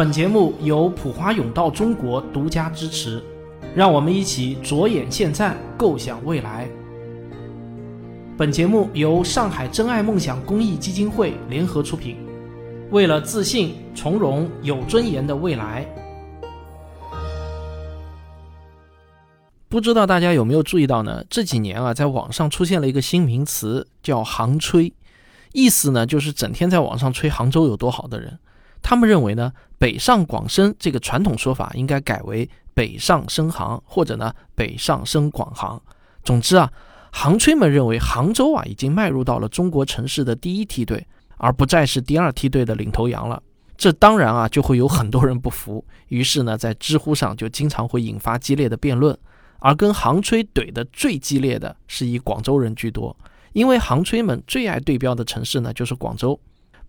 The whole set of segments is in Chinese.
本节目由普华永道中国独家支持，让我们一起着眼现在，构想未来。本节目由上海真爱梦想公益基金会联合出品，为了自信、从容、有尊严的未来。不知道大家有没有注意到呢？这几年啊，在网上出现了一个新名词，叫“杭吹”，意思呢就是整天在网上吹杭州有多好的人。他们认为呢，北上广深这个传统说法应该改为北上深杭，或者呢北上深广杭。总之啊，杭吹们认为杭州啊已经迈入到了中国城市的第一梯队，而不再是第二梯队的领头羊了。这当然啊就会有很多人不服，于是呢在知乎上就经常会引发激烈的辩论。而跟杭吹怼的最激烈的是以广州人居多，因为杭吹们最爱对标的城市呢就是广州。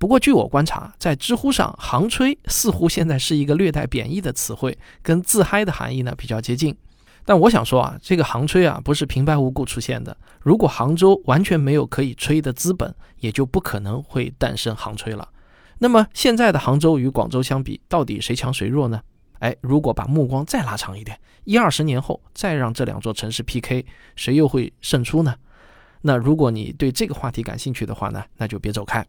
不过，据我观察，在知乎上，“杭吹”似乎现在是一个略带贬义的词汇，跟自嗨的含义呢比较接近。但我想说啊，这个“杭吹”啊不是平白无故出现的。如果杭州完全没有可以吹的资本，也就不可能会诞生“杭吹”了。那么，现在的杭州与广州相比，到底谁强谁弱呢？哎，如果把目光再拉长一点，一二十年后再让这两座城市 PK，谁又会胜出呢？那如果你对这个话题感兴趣的话呢，那就别走开。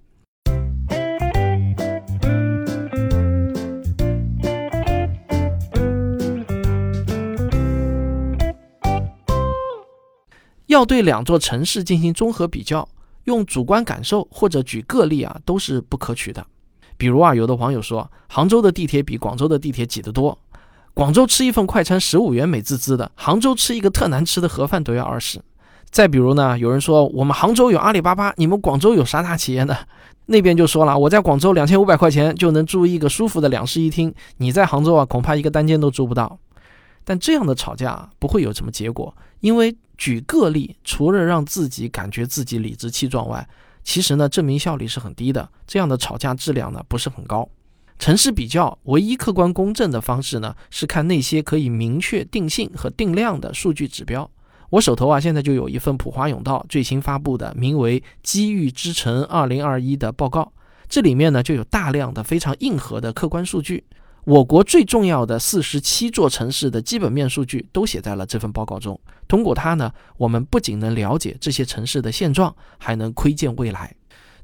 要对两座城市进行综合比较，用主观感受或者举个例啊，都是不可取的。比如啊，有的网友说，杭州的地铁比广州的地铁挤得多，广州吃一份快餐十五元美滋滋的，杭州吃一个特难吃的盒饭都要二十。再比如呢，有人说我们杭州有阿里巴巴，你们广州有啥大企业呢？那边就说了，我在广州两千五百块钱就能住一个舒服的两室一厅，你在杭州啊，恐怕一个单间都住不到。但这样的吵架不会有什么结果，因为举个例，除了让自己感觉自己理直气壮外，其实呢，证明效率是很低的。这样的吵架质量呢，不是很高。城市比较唯一客观公正的方式呢，是看那些可以明确定性和定量的数据指标。我手头啊，现在就有一份普华永道最新发布的名为《机遇之城二零二一》的报告，这里面呢，就有大量的非常硬核的客观数据。我国最重要的四十七座城市的基本面数据都写在了这份报告中。通过它呢，我们不仅能了解这些城市的现状，还能窥见未来。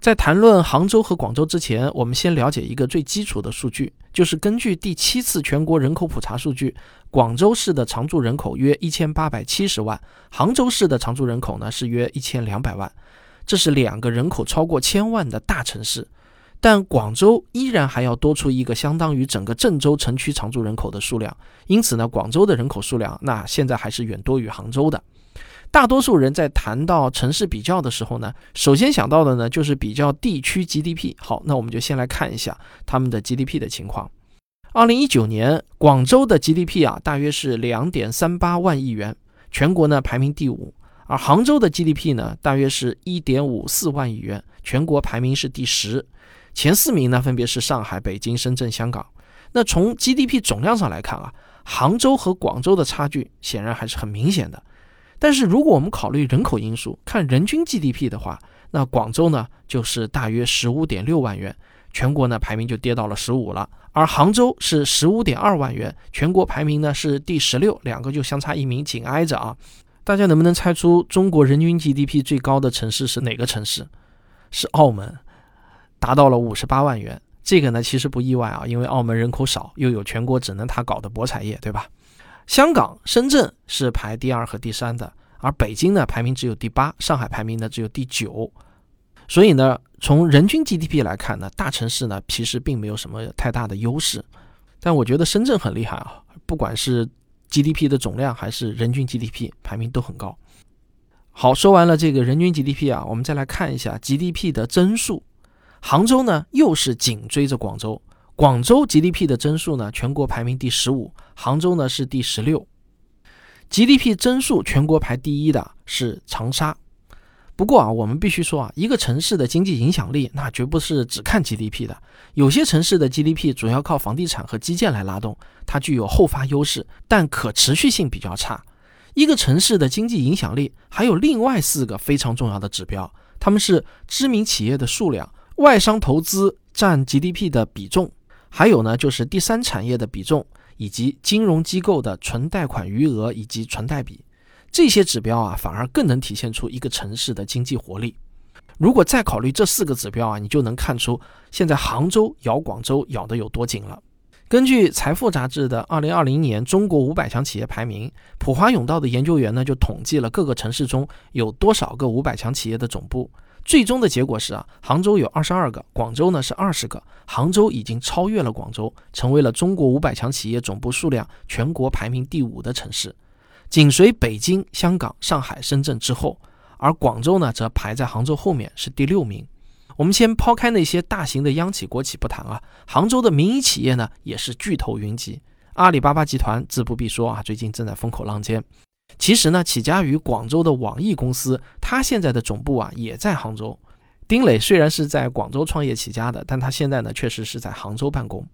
在谈论杭州和广州之前，我们先了解一个最基础的数据，就是根据第七次全国人口普查数据，广州市的常住人口约一千八百七十万，杭州市的常住人口呢是约一千两百万，这是两个人口超过千万的大城市。但广州依然还要多出一个相当于整个郑州城区常住人口的数量，因此呢，广州的人口数量那现在还是远多于杭州的。大多数人在谈到城市比较的时候呢，首先想到的呢就是比较地区 GDP。好，那我们就先来看一下他们的 GDP 的情况。二零一九年，广州的 GDP 啊大约是两点三八万亿元，全国呢排名第五；而杭州的 GDP 呢大约是一点五四万亿元，全国排名是第十。前四名呢，分别是上海、北京、深圳、香港。那从 GDP 总量上来看啊，杭州和广州的差距显然还是很明显的。但是如果我们考虑人口因素，看人均 GDP 的话，那广州呢就是大约十五点六万元，全国呢排名就跌到了十五了。而杭州是十五点二万元，全国排名呢是第十六，两个就相差一名，紧挨着啊。大家能不能猜出中国人均 GDP 最高的城市是哪个城市？是澳门。达到了五十八万元，这个呢其实不意外啊，因为澳门人口少，又有全国只能他搞的博彩业，对吧？香港、深圳是排第二和第三的，而北京呢排名只有第八，上海排名呢只有第九。所以呢，从人均 GDP 来看呢，大城市呢其实并没有什么太大的优势。但我觉得深圳很厉害啊，不管是 GDP 的总量还是人均 GDP 排名都很高。好，说完了这个人均 GDP 啊，我们再来看一下 GDP 的增速。杭州呢，又是紧追着广州。广州 GDP 的增速呢，全国排名第十五，杭州呢是第十六。GDP 增速全国排第一的是长沙。不过啊，我们必须说啊，一个城市的经济影响力，那绝不是只看 GDP 的。有些城市的 GDP 主要靠房地产和基建来拉动，它具有后发优势，但可持续性比较差。一个城市的经济影响力还有另外四个非常重要的指标，他们是知名企业的数量。外商投资占 GDP 的比重，还有呢就是第三产业的比重，以及金融机构的存贷款余额以及存贷比，这些指标啊反而更能体现出一个城市的经济活力。如果再考虑这四个指标啊，你就能看出现在杭州咬广州咬得有多紧了。根据财富杂志的二零二零年中国五百强企业排名，普华永道的研究员呢就统计了各个城市中有多少个五百强企业的总部，最终的结果是啊，杭州有二十二个，广州呢是二十个，杭州已经超越了广州，成为了中国五百强企业总部数量全国排名第五的城市，紧随北京、香港、上海、深圳之后，而广州呢则排在杭州后面，是第六名。我们先抛开那些大型的央企国企不谈啊，杭州的民营企业呢也是巨头云集。阿里巴巴集团自不必说啊，最近正在风口浪尖。其实呢，起家于广州的网易公司，它现在的总部啊也在杭州。丁磊虽然是在广州创业起家的，但他现在呢确实是在杭州办公。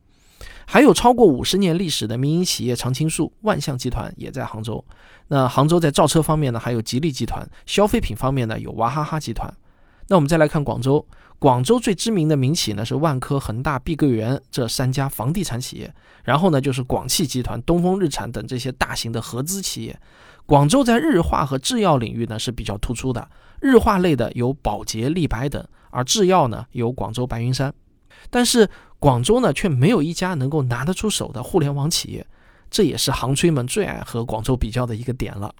还有超过五十年历史的民营企业常青树、万象集团也在杭州。那杭州在造车方面呢，还有吉利集团；消费品方面呢，有娃哈哈集团。那我们再来看广州，广州最知名的民企呢是万科、恒大、碧桂园这三家房地产企业，然后呢就是广汽集团、东风日产等这些大型的合资企业。广州在日化和制药领域呢是比较突出的，日化类的有宝洁、立白等，而制药呢有广州白云山。但是广州呢却没有一家能够拿得出手的互联网企业，这也是杭吹们最爱和广州比较的一个点了。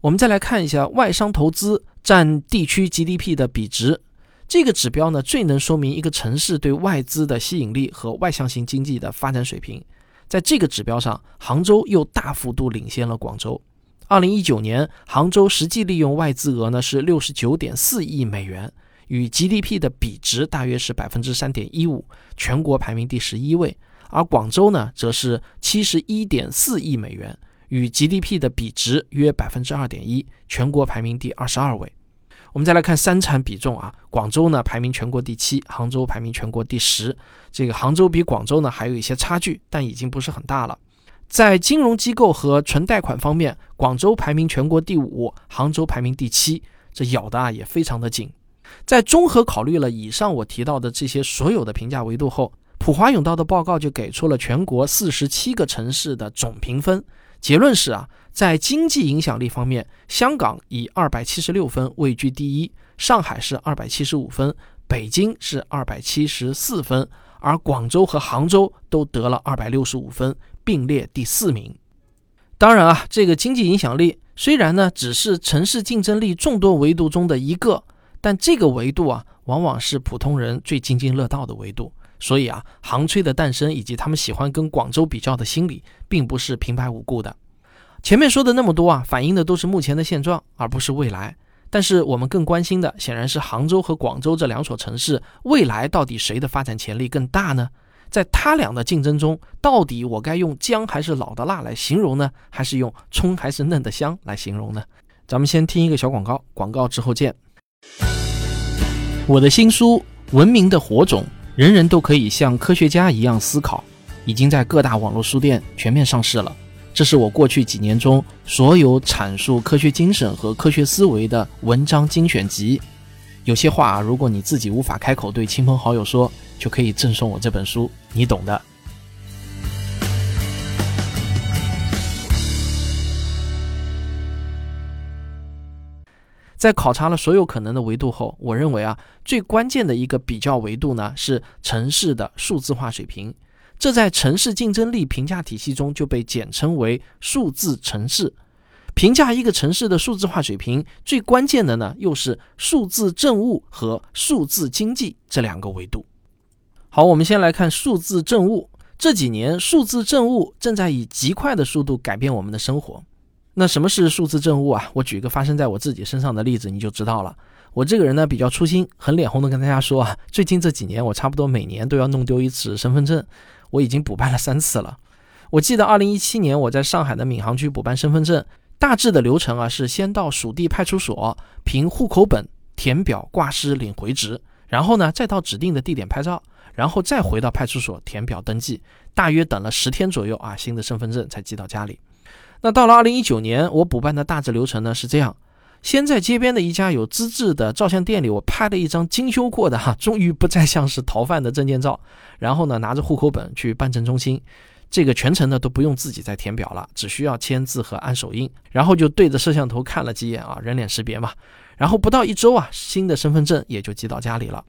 我们再来看一下外商投资占地区 GDP 的比值，这个指标呢最能说明一个城市对外资的吸引力和外向型经济的发展水平。在这个指标上，杭州又大幅度领先了广州。二零一九年，杭州实际利用外资额呢是六十九点四亿美元，与 GDP 的比值大约是百分之三点一五，全国排名第十一位。而广州呢，则是七十一点四亿美元。与 GDP 的比值约百分之二点一，全国排名第二十二位。我们再来看三产比重啊，广州呢排名全国第七，杭州排名全国第十。这个杭州比广州呢还有一些差距，但已经不是很大了。在金融机构和纯贷款方面，广州排名全国第五，杭州排名第七，这咬的啊也非常的紧。在综合考虑了以上我提到的这些所有的评价维度后，普华永道的报告就给出了全国四十七个城市的总评分。结论是啊，在经济影响力方面，香港以二百七十六分位居第一，上海是二百七十五分，北京是二百七十四分，而广州和杭州都得了二百六十五分，并列第四名。当然啊，这个经济影响力虽然呢只是城市竞争力众多维度中的一个，但这个维度啊，往往是普通人最津津乐道的维度。所以啊，杭吹的诞生以及他们喜欢跟广州比较的心理，并不是平白无故的。前面说的那么多啊，反映的都是目前的现状，而不是未来。但是我们更关心的，显然是杭州和广州这两所城市未来到底谁的发展潜力更大呢？在他俩的竞争中，到底我该用姜还是老的辣来形容呢？还是用葱还是嫩的香来形容呢？咱们先听一个小广告，广告之后见。我的新书《文明的火种》。人人都可以像科学家一样思考，已经在各大网络书店全面上市了。这是我过去几年中所有阐述科学精神和科学思维的文章精选集。有些话啊，如果你自己无法开口对亲朋好友说，就可以赠送我这本书，你懂的。在考察了所有可能的维度后，我认为啊，最关键的一个比较维度呢是城市的数字化水平。这在城市竞争力评价体系中就被简称为数字城市。评价一个城市的数字化水平，最关键的呢又是数字政务和数字经济这两个维度。好，我们先来看数字政务。这几年，数字政务正在以极快的速度改变我们的生活。那什么是数字政务啊？我举一个发生在我自己身上的例子，你就知道了。我这个人呢比较粗心，很脸红的跟大家说啊，最近这几年我差不多每年都要弄丢一次身份证，我已经补办了三次了。我记得二零一七年我在上海的闵行区补办身份证，大致的流程啊是先到属地派出所凭户口本填表挂失领回执，然后呢再到指定的地点拍照，然后再回到派出所填表登记，大约等了十天左右啊，新的身份证才寄到家里。那到了二零一九年，我补办的大致流程呢是这样：先在街边的一家有资质的照相店里，我拍了一张精修过的哈，终于不再像是逃犯的证件照。然后呢，拿着户口本去办证中心，这个全程呢都不用自己再填表了，只需要签字和按手印，然后就对着摄像头看了几眼啊，人脸识别嘛。然后不到一周啊，新的身份证也就寄到家里了。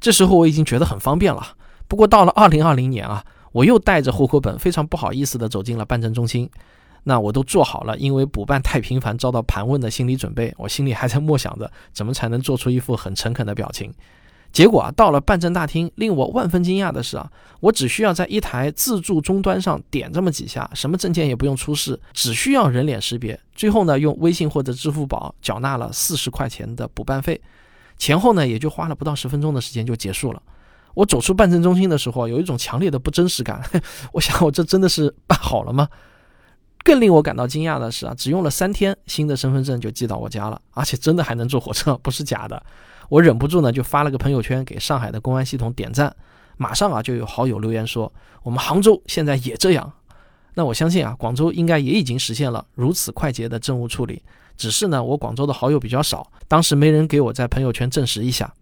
这时候我已经觉得很方便了。不过到了二零二零年啊，我又带着户口本，非常不好意思的走进了办证中心。那我都做好了，因为补办太频繁遭到盘问的心理准备。我心里还在默想着怎么才能做出一副很诚恳的表情。结果啊，到了办证大厅，令我万分惊讶的是啊，我只需要在一台自助终端上点这么几下，什么证件也不用出示，只需要人脸识别。最后呢，用微信或者支付宝缴纳了四十块钱的补办费，前后呢也就花了不到十分钟的时间就结束了。我走出办证中心的时候，有一种强烈的不真实感。我想，我这真的是办好了吗？更令我感到惊讶的是啊，只用了三天，新的身份证就寄到我家了，而且真的还能坐火车，不是假的。我忍不住呢，就发了个朋友圈给上海的公安系统点赞，马上啊就有好友留言说，我们杭州现在也这样。那我相信啊，广州应该也已经实现了如此快捷的政务处理，只是呢，我广州的好友比较少，当时没人给我在朋友圈证实一下。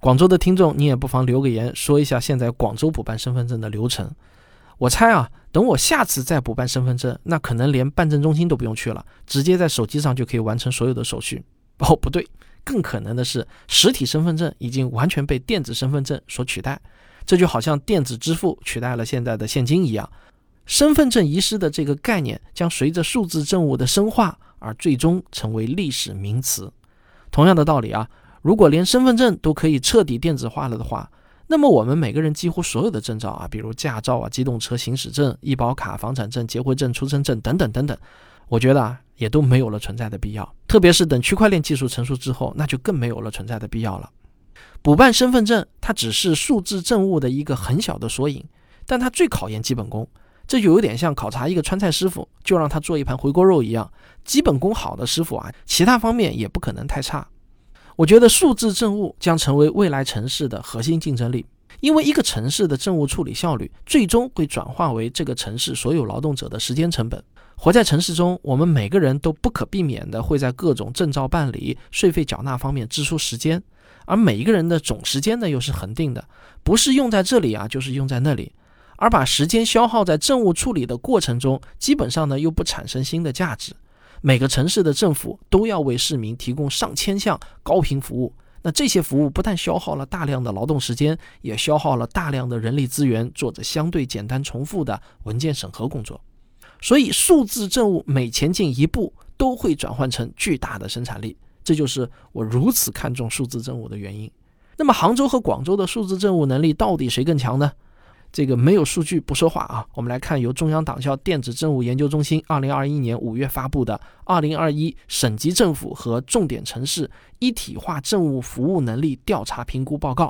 广州的听众，你也不妨留个言，说一下现在广州补办身份证的流程。我猜啊，等我下次再补办身份证，那可能连办证中心都不用去了，直接在手机上就可以完成所有的手续。哦，不对，更可能的是，实体身份证已经完全被电子身份证所取代。这就好像电子支付取代了现在的现金一样，身份证遗失的这个概念将随着数字政务的深化而最终成为历史名词。同样的道理啊，如果连身份证都可以彻底电子化了的话，那么我们每个人几乎所有的证照啊，比如驾照啊、机动车行驶证、医保卡、房产证、结婚证、出生证等等等等，我觉得啊，也都没有了存在的必要。特别是等区块链技术成熟之后，那就更没有了存在的必要了。补办身份证，它只是数字政务的一个很小的缩影，但它最考验基本功。这就有点像考察一个川菜师傅，就让他做一盘回锅肉一样。基本功好的师傅啊，其他方面也不可能太差。我觉得数字政务将成为未来城市的核心竞争力，因为一个城市的政务处理效率，最终会转化为这个城市所有劳动者的时间成本。活在城市中，我们每个人都不可避免的会在各种证照办理、税费缴纳方面支出时间，而每一个人的总时间呢，又是恒定的，不是用在这里啊，就是用在那里，而把时间消耗在政务处理的过程中，基本上呢，又不产生新的价值。每个城市的政府都要为市民提供上千项高频服务，那这些服务不但消耗了大量的劳动时间，也消耗了大量的人力资源，做着相对简单重复的文件审核工作。所以，数字政务每前进一步，都会转换成巨大的生产力。这就是我如此看重数字政务的原因。那么，杭州和广州的数字政务能力到底谁更强呢？这个没有数据不说话啊！我们来看由中央党校电子政务研究中心二零二一年五月发布的《二零二一省级政府和重点城市一体化政务服务能力调查评估报告》。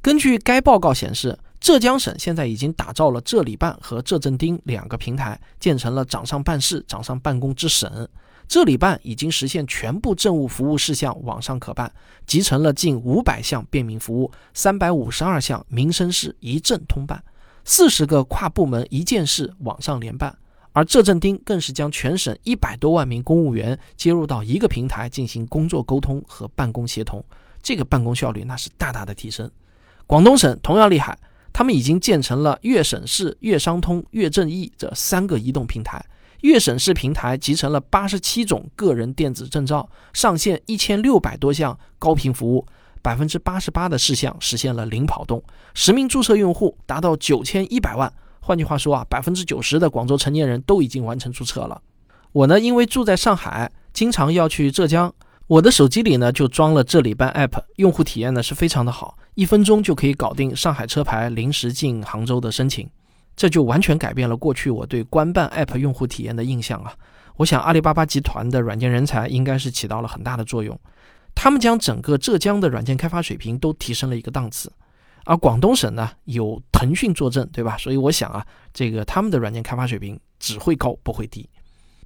根据该报告显示，浙江省现在已经打造了浙理办和浙政丁两个平台，建成了掌上办事、掌上办公之省。这里办已经实现全部政务服务事项网上可办，集成了近五百项便民服务，三百五十二项民生事一证通办，四十个跨部门一件事网上联办。而浙政丁更是将全省一百多万名公务员接入到一个平台进行工作沟通和办公协同，这个办公效率那是大大的提升。广东省同样厉害，他们已经建成了粤省事、粤商通、粤政易这三个移动平台。粤省市平台集成了八十七种个人电子证照，上线一千六百多项高频服务，百分之八十八的事项实现了零跑动，实名注册用户达到九千一百万。换句话说啊，百分之九十的广州成年人都已经完成注册了。我呢，因为住在上海，经常要去浙江，我的手机里呢就装了这里办 App，用户体验呢是非常的好，一分钟就可以搞定上海车牌临时进杭州的申请。这就完全改变了过去我对官办 App 用户体验的印象啊！我想阿里巴巴集团的软件人才应该是起到了很大的作用，他们将整个浙江的软件开发水平都提升了一个档次。而广东省呢，有腾讯坐镇，对吧？所以我想啊，这个他们的软件开发水平只会高不会低。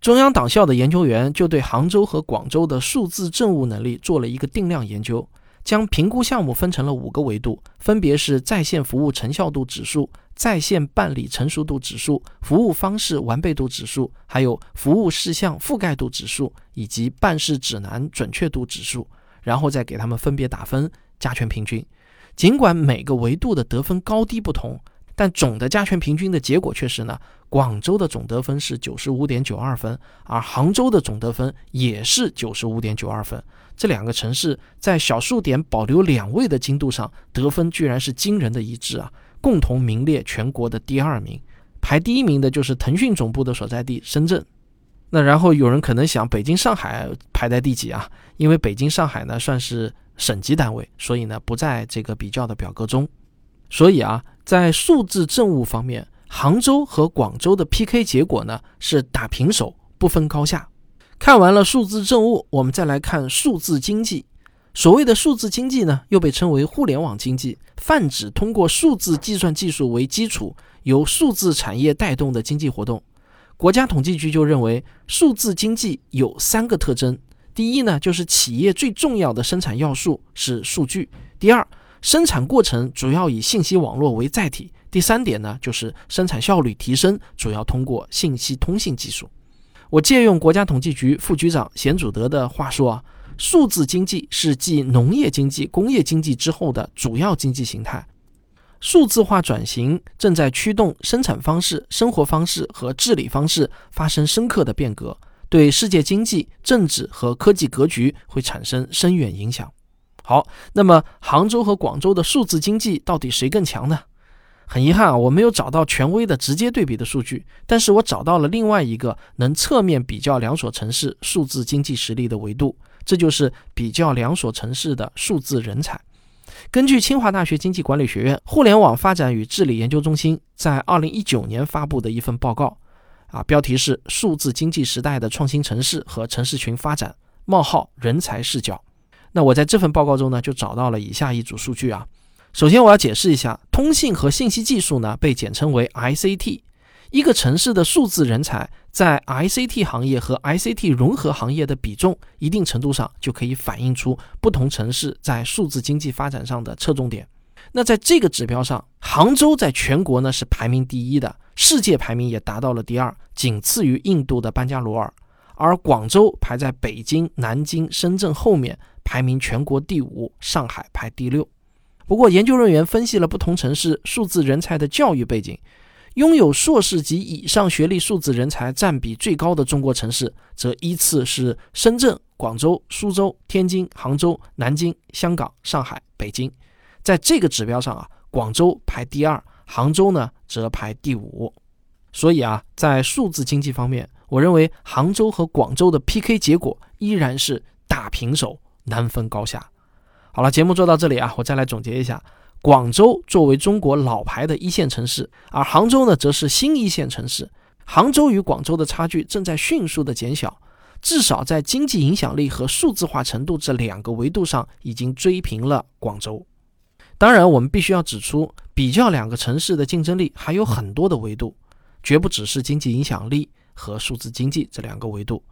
中央党校的研究员就对杭州和广州的数字政务能力做了一个定量研究。将评估项目分成了五个维度，分别是在线服务成效度指数、在线办理成熟度指数、服务方式完备度指数，还有服务事项覆盖度指数以及办事指南准确度指数，然后再给他们分别打分，加权平均。尽管每个维度的得分高低不同，但总的加权平均的结果却是呢，广州的总得分是九十五点九二分，而杭州的总得分也是九十五点九二分。这两个城市在小数点保留两位的精度上，得分居然是惊人的一致啊，共同名列全国的第二名。排第一名的就是腾讯总部的所在地深圳。那然后有人可能想，北京、上海排在第几啊？因为北京、上海呢算是省级单位，所以呢不在这个比较的表格中。所以啊，在数字政务方面，杭州和广州的 PK 结果呢是打平手，不分高下。看完了数字政务，我们再来看数字经济。所谓的数字经济呢，又被称为互联网经济，泛指通过数字计算技术为基础，由数字产业带动的经济活动。国家统计局就认为，数字经济有三个特征：第一呢，就是企业最重要的生产要素是数据；第二，生产过程主要以信息网络为载体；第三点呢，就是生产效率提升主要通过信息通信技术。我借用国家统计局副局长贤祖德的话说啊，数字经济是继农业经济、工业经济之后的主要经济形态。数字化转型正在驱动生产方式、生活方式和治理方式发生深刻的变革，对世界经济、政治和科技格局会产生深远影响。好，那么杭州和广州的数字经济到底谁更强呢？很遗憾啊，我没有找到权威的直接对比的数据，但是我找到了另外一个能侧面比较两所城市数字经济实力的维度，这就是比较两所城市的数字人才。根据清华大学经济管理学院互联网发展与治理研究中心在二零一九年发布的一份报告，啊，标题是《数字经济时代的创新城市和城市群发展：冒号人才视角》。那我在这份报告中呢，就找到了以下一组数据啊。首先，我要解释一下，通信和信息技术呢被简称为 ICT。一个城市的数字人才在 ICT 行业和 ICT 融合行业的比重，一定程度上就可以反映出不同城市在数字经济发展上的侧重点。那在这个指标上，杭州在全国呢是排名第一的，世界排名也达到了第二，仅次于印度的班加罗尔。而广州排在北京、南京、深圳后面，排名全国第五，上海排第六。不过，研究人员分析了不同城市数字人才的教育背景，拥有硕士及以上学历数字人才占比最高的中国城市，则依次是深圳、广州、苏州、天津、杭州、南京、香港、上海、北京。在这个指标上啊，广州排第二，杭州呢则排第五。所以啊，在数字经济方面，我认为杭州和广州的 PK 结果依然是打平手，难分高下。好了，节目做到这里啊，我再来总结一下：广州作为中国老牌的一线城市，而杭州呢，则是新一线城市。杭州与广州的差距正在迅速的减小，至少在经济影响力和数字化程度这两个维度上，已经追平了广州。当然，我们必须要指出，比较两个城市的竞争力还有很多的维度，绝不只是经济影响力和数字经济这两个维度。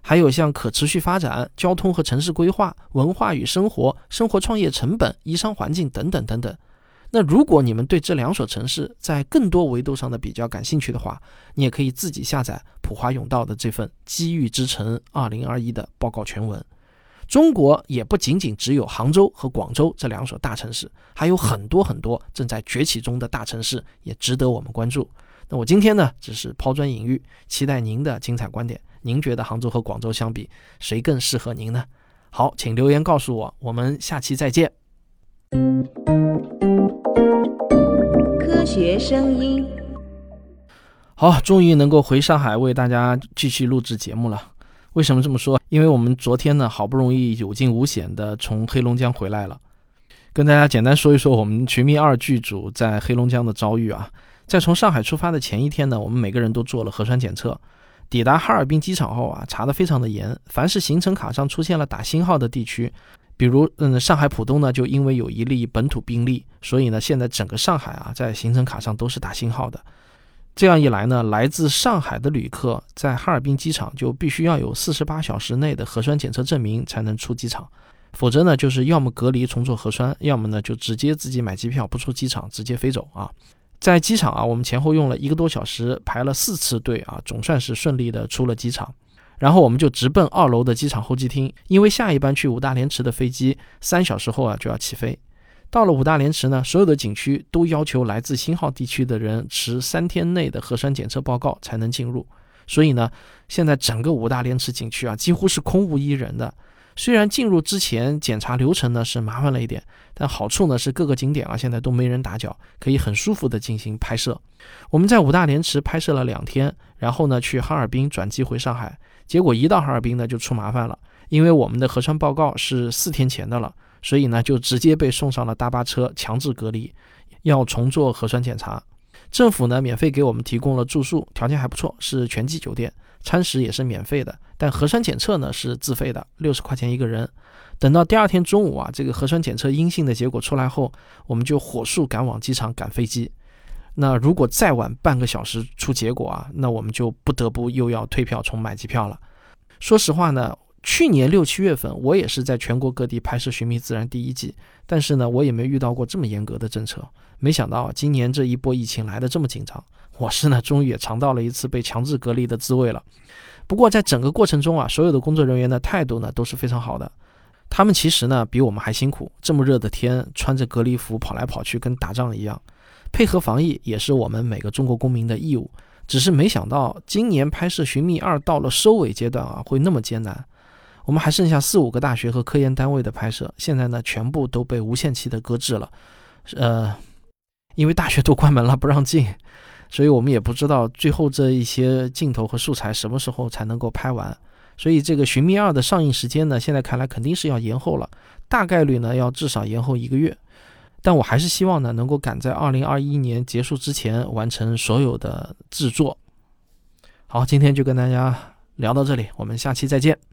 还有像可持续发展、交通和城市规划、文化与生活、生活创业成本、营商环境等等等等。那如果你们对这两所城市在更多维度上的比较感兴趣的话，你也可以自己下载普华永道的这份《机遇之城2021》的报告全文。中国也不仅仅只有杭州和广州这两所大城市，还有很多很多正在崛起中的大城市也值得我们关注。那我今天呢，只是抛砖引玉，期待您的精彩观点。您觉得杭州和广州相比，谁更适合您呢？好，请留言告诉我。我们下期再见。科学声音，好，终于能够回上海为大家继续录制节目了。为什么这么说？因为我们昨天呢，好不容易有惊无险的从黑龙江回来了，跟大家简单说一说我们《寻觅二》剧组在黑龙江的遭遇啊。在从上海出发的前一天呢，我们每个人都做了核酸检测。抵达哈尔滨机场后啊，查得非常的严。凡是行程卡上出现了打星号的地区，比如嗯上海浦东呢，就因为有一例本土病例，所以呢现在整个上海啊在行程卡上都是打星号的。这样一来呢，来自上海的旅客在哈尔滨机场就必须要有四十八小时内的核酸检测证明才能出机场，否则呢就是要么隔离重做核酸，要么呢就直接自己买机票不出机场直接飞走啊。在机场啊，我们前后用了一个多小时，排了四次队啊，总算是顺利的出了机场。然后我们就直奔二楼的机场候机厅，因为下一班去五大连池的飞机三小时后啊就要起飞。到了五大连池呢，所有的景区都要求来自新号地区的人持三天内的核酸检测报告才能进入。所以呢，现在整个五大连池景区啊几乎是空无一人的。虽然进入之前检查流程呢是麻烦了一点，但好处呢是各个景点啊现在都没人打搅，可以很舒服的进行拍摄。我们在五大连池拍摄了两天，然后呢去哈尔滨转机回上海。结果一到哈尔滨呢就出麻烦了，因为我们的核酸报告是四天前的了，所以呢就直接被送上了大巴车强制隔离，要重做核酸检查。政府呢免费给我们提供了住宿，条件还不错，是全季酒店。餐食也是免费的，但核酸检测呢是自费的，六十块钱一个人。等到第二天中午啊，这个核酸检测阴性的结果出来后，我们就火速赶往机场赶飞机。那如果再晚半个小时出结果啊，那我们就不得不又要退票重买机票了。说实话呢，去年六七月份我也是在全国各地拍摄《寻觅自然》第一季，但是呢，我也没遇到过这么严格的政策。没想到今年这一波疫情来的这么紧张。我是呢，终于也尝到了一次被强制隔离的滋味了。不过在整个过程中啊，所有的工作人员的态度呢都是非常好的。他们其实呢比我们还辛苦，这么热的天，穿着隔离服跑来跑去，跟打仗一样。配合防疫也是我们每个中国公民的义务。只是没想到今年拍摄《寻觅二》到了收尾阶段啊，会那么艰难。我们还剩下四五个大学和科研单位的拍摄，现在呢全部都被无限期的搁置了。呃，因为大学都关门了，不让进。所以我们也不知道最后这一些镜头和素材什么时候才能够拍完，所以这个《寻觅二》的上映时间呢，现在看来肯定是要延后了，大概率呢要至少延后一个月。但我还是希望呢能够赶在二零二一年结束之前完成所有的制作。好，今天就跟大家聊到这里，我们下期再见。